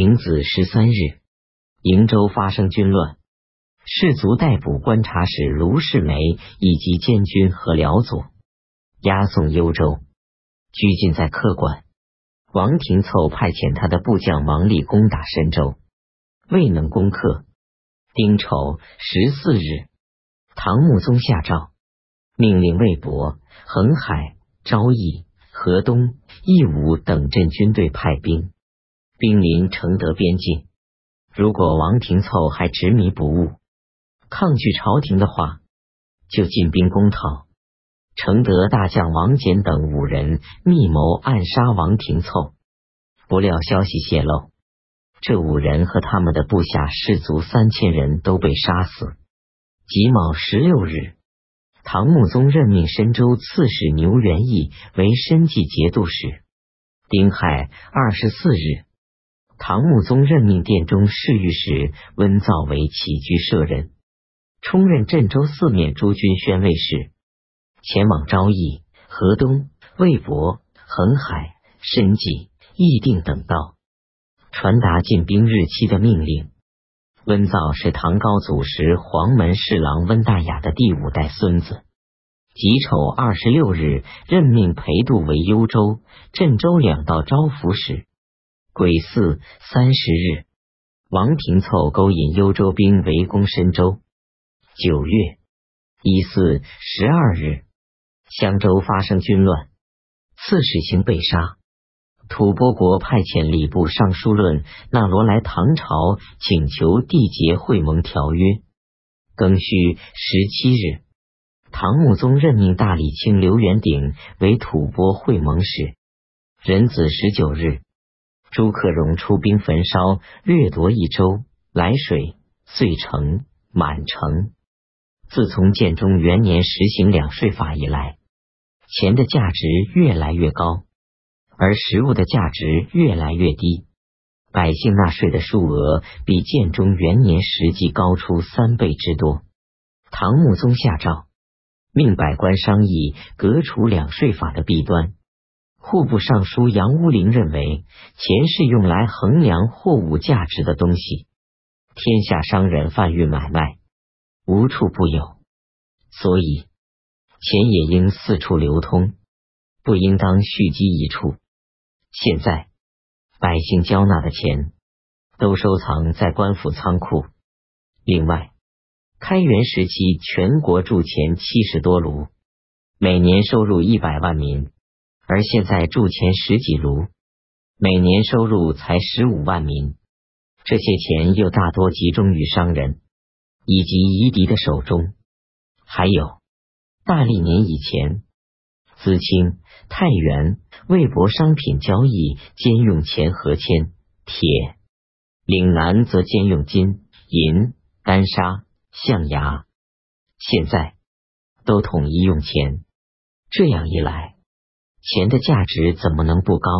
丙子十三日，瀛州发生军乱，士卒逮捕观察使卢世梅以及监军和辽左，押送幽州，拘禁在客馆。王廷凑派遣他的部将王立攻打深州，未能攻克。丁丑十四日，唐穆宗下诏，命令魏博、恒海、昭义、河东、义武等镇军队派兵。兵临承德边境，如果王廷凑还执迷不悟、抗拒朝廷的话，就进兵攻讨。承德大将王翦等五人密谋暗杀王廷凑，不料消息泄露，这五人和他们的部下士卒三千人都被杀死。己卯十六日，唐穆宗任命深州刺史牛元义为申济节度使。丁亥二十四日。唐穆宗任命殿中侍御史温造为起居舍人，充任镇州四面诸军宣慰使，前往昭义、河东、魏博、恒海、申济、义定等道，传达进兵日期的命令。温造是唐高祖时黄门侍郎温大雅的第五代孙子。己丑二十六日，任命裴度为幽州、镇州两道招抚使。癸巳三十日，王廷凑勾引幽州兵围攻深州。九月乙巳十二日，襄州发生军乱，刺史行被杀。吐蕃国派遣礼部尚书论那罗来唐朝，请求缔结会盟条约。庚戌十七日，唐穆宗任命大理卿刘元鼎为吐蕃会盟使。壬子十九日。朱克融出兵焚烧掠夺益州、涞水、遂城、满城。自从建中元年实行两税法以来，钱的价值越来越高，而食物的价值越来越低，百姓纳税的数额比建中元年实际高出三倍之多。唐穆宗下诏，命百官商议革除两税法的弊端。户部尚书杨屋林认为，钱是用来衡量货物价值的东西，天下商人贩运买卖无处不有，所以钱也应四处流通，不应当蓄积一处。现在百姓交纳的钱都收藏在官府仓库。另外，开元时期全国铸钱七十多炉，每年收入一百万民。而现在铸钱十几炉，每年收入才十五万民，这些钱又大多集中于商人以及夷狄的手中。还有大历年以前，资清、太原、魏博商品交易兼用钱和铅、铁；岭南则兼用金银、丹砂、象牙。现在都统一用钱，这样一来。钱的价值怎么能不高？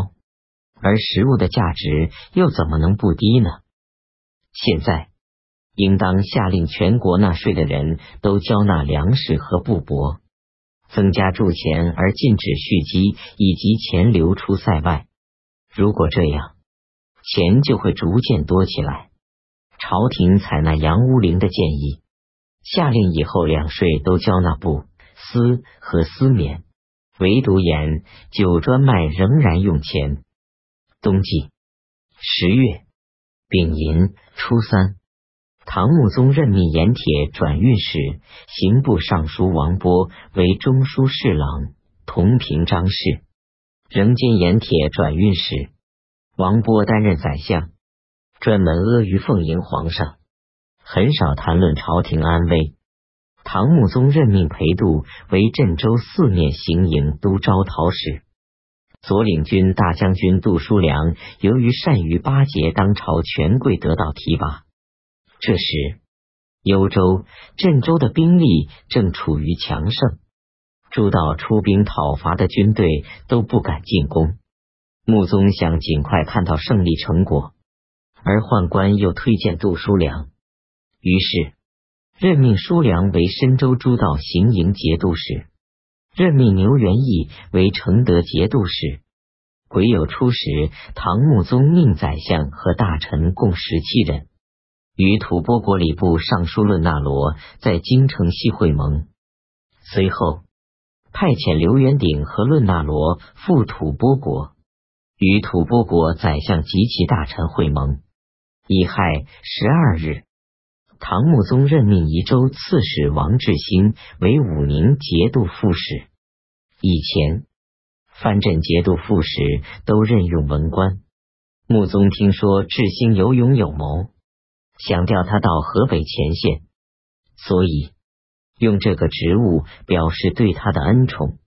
而食物的价值又怎么能不低呢？现在应当下令全国纳税的人都交纳粮食和布帛，增加铸钱而禁止蓄积，以及钱流出塞外。如果这样，钱就会逐渐多起来。朝廷采纳杨乌林的建议，下令以后两税都交纳布、丝和丝棉。唯独盐酒专卖仍然用钱。冬季十月丙寅初三，唐穆宗任命盐铁转运使、刑部尚书王波为中书侍郎，同平章事，仍兼盐铁转运使。王波担任宰相，专门阿谀奉迎皇上，很少谈论朝廷安危。唐穆宗任命裴度为镇州四面行营都招讨使，左领军大将军杜叔良由于善于巴结当朝权贵，得到提拔。这时，幽州、镇州的兵力正处于强盛，诸道出兵讨伐的军队都不敢进攻。穆宗想尽快看到胜利成果，而宦官又推荐杜叔良，于是。任命舒良为深州诸道行营节度使，任命牛元义为承德节度使。癸酉初时，唐穆宗命宰相和大臣共十七人，与吐蕃国礼部尚书论那罗在京城西会盟。随后，派遣刘元鼎和论那罗赴吐蕃国，与吐蕃国宰相及其大臣会盟。乙亥十二日，唐穆宗任命宜州刺史王志兴为武宁节度副使。以前，藩镇节度副使都任用文官。穆宗听说志兴有勇有谋，想调他到河北前线，所以。用这个职务表示对他的恩宠。